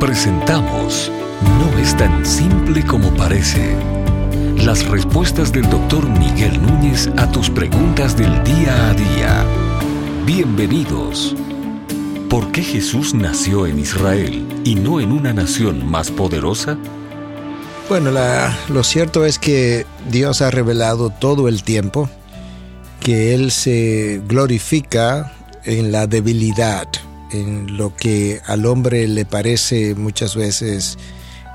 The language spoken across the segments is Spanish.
Presentamos No es tan simple como parece. Las respuestas del doctor Miguel Núñez a tus preguntas del día a día. Bienvenidos. ¿Por qué Jesús nació en Israel y no en una nación más poderosa? Bueno, lo cierto es que Dios ha revelado todo el tiempo que Él se glorifica en la debilidad, en lo que al hombre le parece muchas veces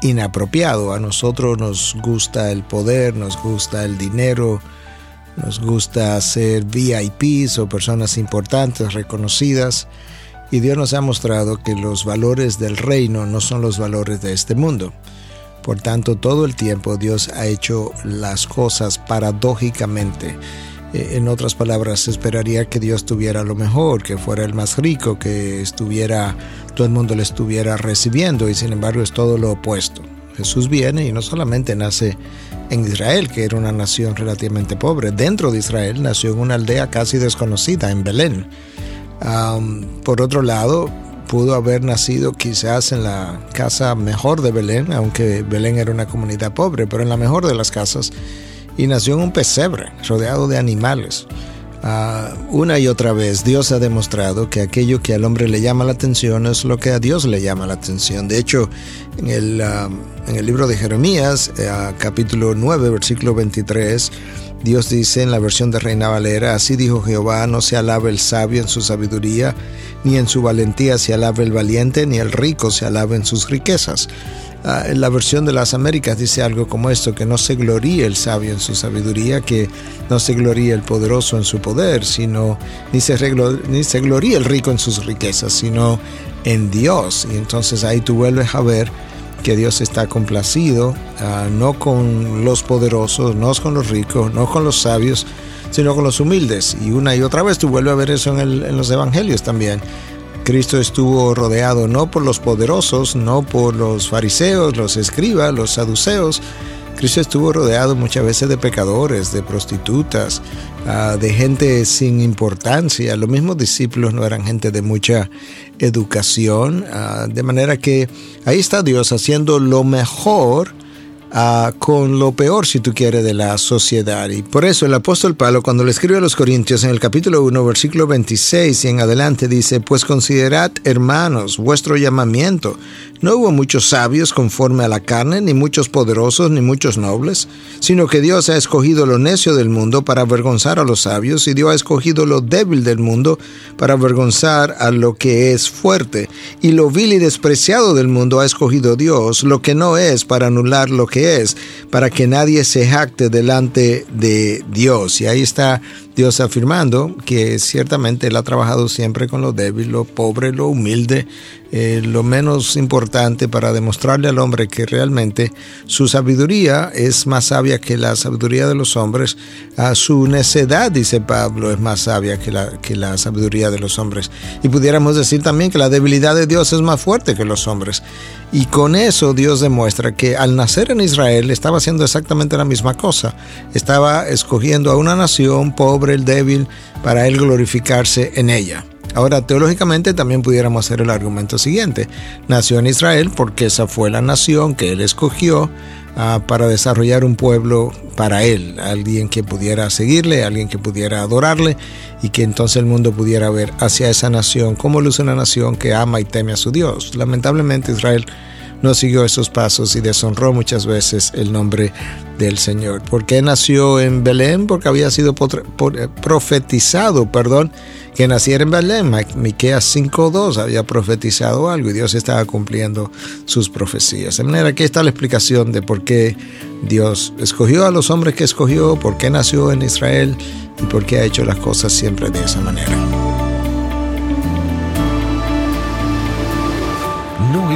inapropiado. A nosotros nos gusta el poder, nos gusta el dinero, nos gusta ser VIPs o personas importantes, reconocidas. Y Dios nos ha mostrado que los valores del reino no son los valores de este mundo. Por tanto, todo el tiempo Dios ha hecho las cosas paradójicamente. Eh, en otras palabras, esperaría que Dios tuviera lo mejor, que fuera el más rico, que estuviera, todo el mundo le estuviera recibiendo y sin embargo es todo lo opuesto. Jesús viene y no solamente nace en Israel, que era una nación relativamente pobre, dentro de Israel nació en una aldea casi desconocida, en Belén. por otro lado, pudo haber nacido quizás en la casa mejor de Belén, aunque Belén era una comunidad pobre, pero en la mejor de las casas, y nació en un pesebre, rodeado de animales. Ah, una y otra vez Dios ha demostrado que aquello que al hombre le llama la atención es lo que a Dios le llama la atención. De hecho, en el, en el libro de Jeremías, eh, capítulo 9, versículo 23, Dios dice en la versión de Reina Valera, así dijo Jehová, no se alabe el sabio en su sabiduría, ni en su valentía se alabe el valiente, ni el rico se alabe en sus riquezas. Ah, en la versión de las Américas dice algo como esto, que no se gloríe el sabio en su sabiduría, que no se gloríe el poderoso en su poder, sino ni se, ni se gloríe el rico en sus riquezas, sino en Dios. Y entonces ahí tú vuelves a ver que Dios está complacido, ah, no con los poderosos, no con los ricos, no con los sabios, sino con los humildes. Y una y otra vez tú vuelves a ver eso en, en los evangelios también. Cristo estuvo rodeado no por los poderosos, no por los fariseos, los escribas, los saduceos. Cristo estuvo rodeado muchas veces de pecadores, de prostitutas, ah, de gente sin importancia. Los mismos discípulos no eran gente de mucha educación, ah, de manera que ahí está Dios haciendo lo mejor Ah, con lo peor, si tú quieres, de la sociedad. Y por eso el apóstol Pablo, cuando le escribe a los Corintios en el capítulo 1, versículo 26 y en adelante, dice, pues considerad, hermanos, vuestro llamamiento. No hubo muchos sabios conforme a la carne, ni muchos poderosos, ni muchos nobles, sino que Dios ha escogido lo necio del mundo para avergonzar a los sabios, y Dios ha escogido lo débil del mundo para avergonzar a lo que es fuerte, y lo vil y despreciado del mundo ha escogido Dios, lo que no es, para anular lo que es, para que nadie se jacte delante de Dios. Y ahí está Dios afirmando que ciertamente Él ha trabajado siempre con lo débil, lo pobre, lo humilde, eh, lo menos importante para demostrarle al hombre que realmente su sabiduría es más sabia que la sabiduría de los hombres. A su necedad, dice Pablo, es más sabia que la, que la sabiduría de los hombres. Y pudiéramos decir también que la debilidad de Dios es más fuerte que los hombres. Y con eso Dios demuestra que al nacer en Israel estaba haciendo exactamente la misma cosa. Estaba escogiendo a una nación pobre, el débil, para él glorificarse en ella. Ahora, teológicamente también pudiéramos hacer el argumento siguiente. Nació en Israel porque esa fue la nación que él escogió ah, para desarrollar un pueblo para él, alguien que pudiera seguirle, alguien que pudiera adorarle y que entonces el mundo pudiera ver hacia esa nación como luce una nación que ama y teme a su Dios. Lamentablemente Israel no siguió esos pasos y deshonró muchas veces el nombre del Señor. ¿Por qué nació en Belén? Porque había sido eh, profetizado, perdón, que naciera en Belén. Miqueas 5.2 había profetizado algo y Dios estaba cumpliendo sus profecías. De manera que está la explicación de por qué Dios escogió a los hombres que escogió, por qué nació en Israel y por qué ha hecho las cosas siempre de esa manera.